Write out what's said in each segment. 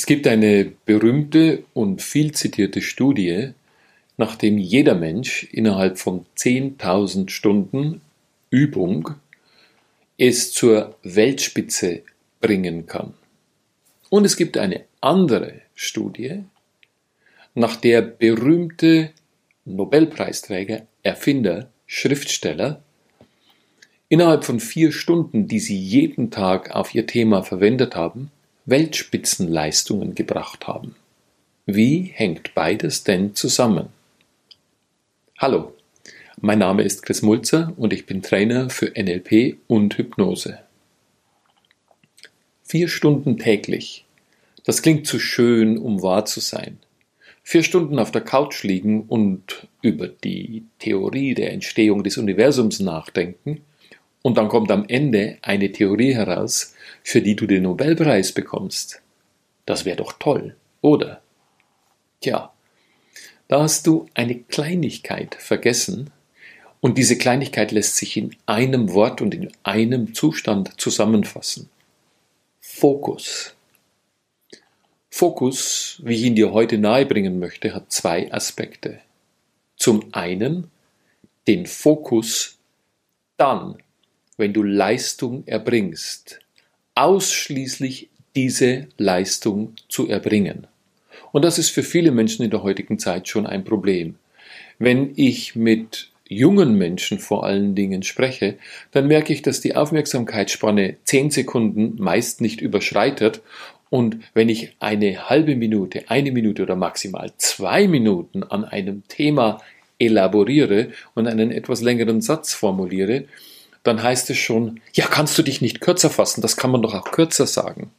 Es gibt eine berühmte und viel zitierte Studie, nachdem jeder Mensch innerhalb von 10.000 Stunden Übung es zur Weltspitze bringen kann. Und es gibt eine andere Studie, nach der berühmte Nobelpreisträger, Erfinder, Schriftsteller innerhalb von vier Stunden, die sie jeden Tag auf ihr Thema verwendet haben, Weltspitzenleistungen gebracht haben. Wie hängt beides denn zusammen? Hallo, mein Name ist Chris Mulzer und ich bin Trainer für NLP und Hypnose. Vier Stunden täglich. Das klingt zu schön, um wahr zu sein. Vier Stunden auf der Couch liegen und über die Theorie der Entstehung des Universums nachdenken, und dann kommt am Ende eine Theorie heraus, für die du den Nobelpreis bekommst. Das wäre doch toll, oder? Tja, da hast du eine Kleinigkeit vergessen, und diese Kleinigkeit lässt sich in einem Wort und in einem Zustand zusammenfassen. Fokus. Fokus, wie ich ihn dir heute nahebringen möchte, hat zwei Aspekte. Zum einen den Fokus dann, wenn du Leistung erbringst, ausschließlich diese Leistung zu erbringen. Und das ist für viele Menschen in der heutigen Zeit schon ein Problem. Wenn ich mit jungen Menschen vor allen Dingen spreche, dann merke ich, dass die Aufmerksamkeitsspanne zehn Sekunden meist nicht überschreitet und wenn ich eine halbe Minute, eine Minute oder maximal zwei Minuten an einem Thema elaboriere und einen etwas längeren Satz formuliere, dann heißt es schon, ja, kannst du dich nicht kürzer fassen, das kann man doch auch kürzer sagen.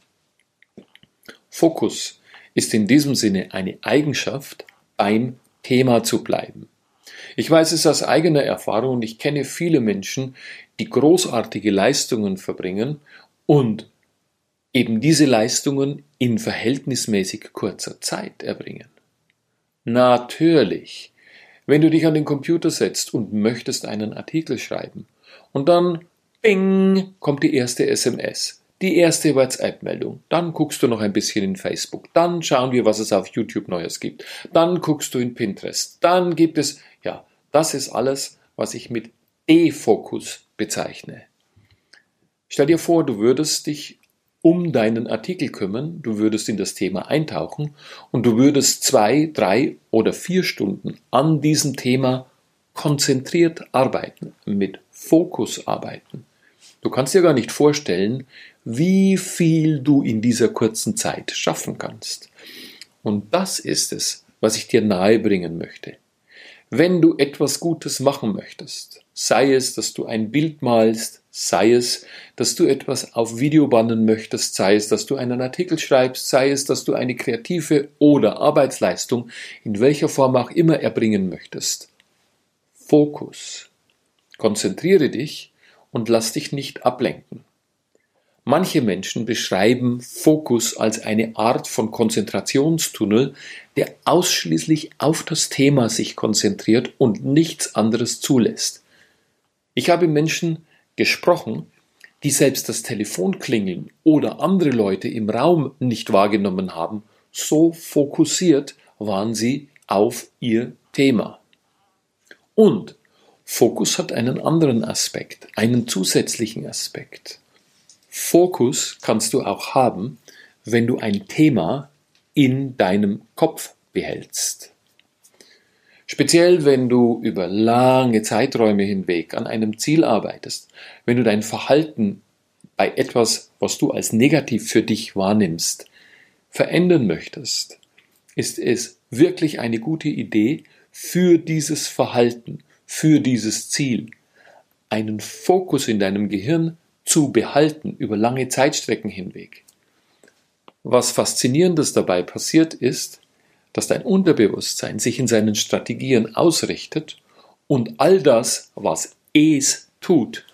Fokus ist in diesem Sinne eine Eigenschaft, beim Thema zu bleiben. Ich weiß es aus eigener Erfahrung und ich kenne viele Menschen, die großartige Leistungen verbringen und eben diese Leistungen in verhältnismäßig kurzer Zeit erbringen. Natürlich, wenn du dich an den Computer setzt und möchtest einen Artikel schreiben und dann, bing, kommt die erste SMS, die erste WhatsApp-Meldung, dann guckst du noch ein bisschen in Facebook, dann schauen wir, was es auf YouTube Neues gibt, dann guckst du in Pinterest, dann gibt es, ja, das ist alles, was ich mit Defokus bezeichne. Stell dir vor, du würdest dich um deinen Artikel kümmern, du würdest in das Thema eintauchen und du würdest zwei, drei oder vier Stunden an diesem Thema konzentriert arbeiten, mit Fokus arbeiten. Du kannst dir gar nicht vorstellen, wie viel du in dieser kurzen Zeit schaffen kannst. Und das ist es, was ich dir nahebringen möchte. Wenn du etwas Gutes machen möchtest, sei es, dass du ein Bild malst, sei es, dass du etwas auf Video bannen möchtest, sei es, dass du einen Artikel schreibst, sei es, dass du eine kreative oder Arbeitsleistung in welcher Form auch immer erbringen möchtest. Fokus. Konzentriere dich und lass dich nicht ablenken. Manche Menschen beschreiben Fokus als eine Art von Konzentrationstunnel, der ausschließlich auf das Thema sich konzentriert und nichts anderes zulässt. Ich habe Menschen gesprochen, die selbst das Telefonklingeln oder andere Leute im Raum nicht wahrgenommen haben, so fokussiert waren sie auf ihr Thema. Und Fokus hat einen anderen Aspekt, einen zusätzlichen Aspekt. Fokus kannst du auch haben, wenn du ein Thema in deinem Kopf behältst. Speziell wenn du über lange Zeiträume hinweg an einem Ziel arbeitest, wenn du dein Verhalten bei etwas, was du als negativ für dich wahrnimmst, verändern möchtest, ist es wirklich eine gute Idee, für dieses Verhalten, für dieses Ziel, einen Fokus in deinem Gehirn zu behalten über lange Zeitstrecken hinweg. Was faszinierendes dabei passiert ist, dass dein Unterbewusstsein sich in seinen Strategien ausrichtet und all das, was es tut,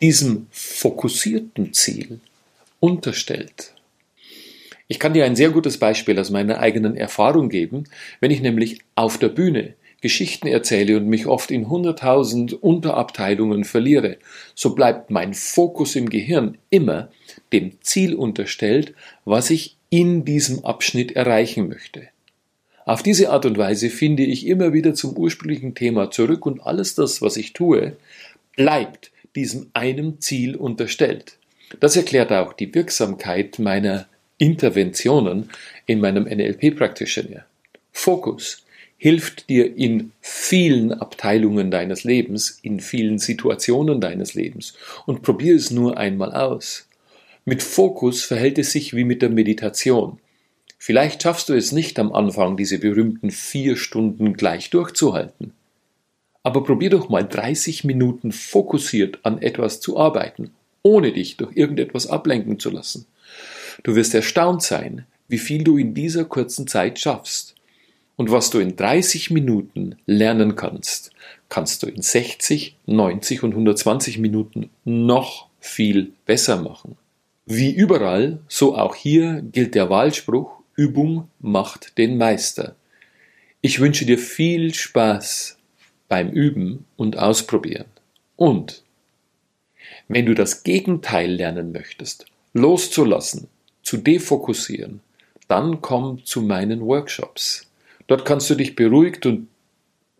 diesem fokussierten Ziel unterstellt. Ich kann dir ein sehr gutes Beispiel aus meiner eigenen Erfahrung geben, wenn ich nämlich auf der Bühne Geschichten erzähle und mich oft in hunderttausend Unterabteilungen verliere, so bleibt mein Fokus im Gehirn immer dem Ziel unterstellt, was ich in diesem Abschnitt erreichen möchte. Auf diese Art und Weise finde ich immer wieder zum ursprünglichen Thema zurück und alles das, was ich tue, bleibt diesem einem Ziel unterstellt. Das erklärt auch die Wirksamkeit meiner Interventionen in meinem NLP Practitioner. Fokus hilft dir in vielen Abteilungen deines Lebens, in vielen Situationen deines Lebens und probier es nur einmal aus. Mit Fokus verhält es sich wie mit der Meditation. Vielleicht schaffst du es nicht am Anfang, diese berühmten vier Stunden gleich durchzuhalten. Aber probier doch mal 30 Minuten fokussiert an etwas zu arbeiten, ohne dich durch irgendetwas ablenken zu lassen. Du wirst erstaunt sein, wie viel du in dieser kurzen Zeit schaffst. Und was du in 30 Minuten lernen kannst, kannst du in 60, 90 und 120 Minuten noch viel besser machen. Wie überall, so auch hier gilt der Wahlspruch, Übung macht den Meister. Ich wünsche dir viel Spaß beim Üben und Ausprobieren. Und wenn du das Gegenteil lernen möchtest, loszulassen, zu defokussieren, dann komm zu meinen Workshops. Dort kannst du dich beruhigt und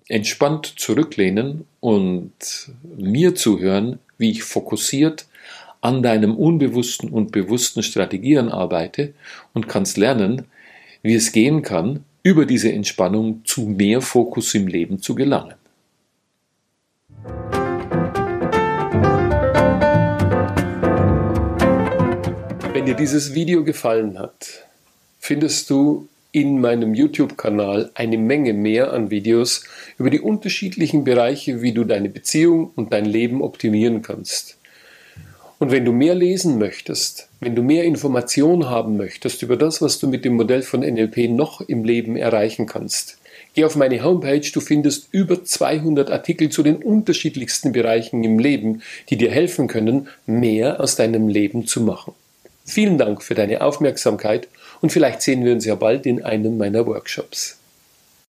entspannt zurücklehnen und mir zuhören, wie ich fokussiert an deinem unbewussten und bewussten Strategien arbeite und kannst lernen, wie es gehen kann, über diese Entspannung zu mehr Fokus im Leben zu gelangen. Wenn dir dieses Video gefallen hat, findest du in meinem YouTube-Kanal eine Menge mehr an Videos über die unterschiedlichen Bereiche, wie du deine Beziehung und dein Leben optimieren kannst. Und wenn du mehr lesen möchtest, wenn du mehr Informationen haben möchtest über das, was du mit dem Modell von NLP noch im Leben erreichen kannst, geh auf meine Homepage, du findest über 200 Artikel zu den unterschiedlichsten Bereichen im Leben, die dir helfen können, mehr aus deinem Leben zu machen. Vielen Dank für deine Aufmerksamkeit und vielleicht sehen wir uns ja bald in einem meiner Workshops.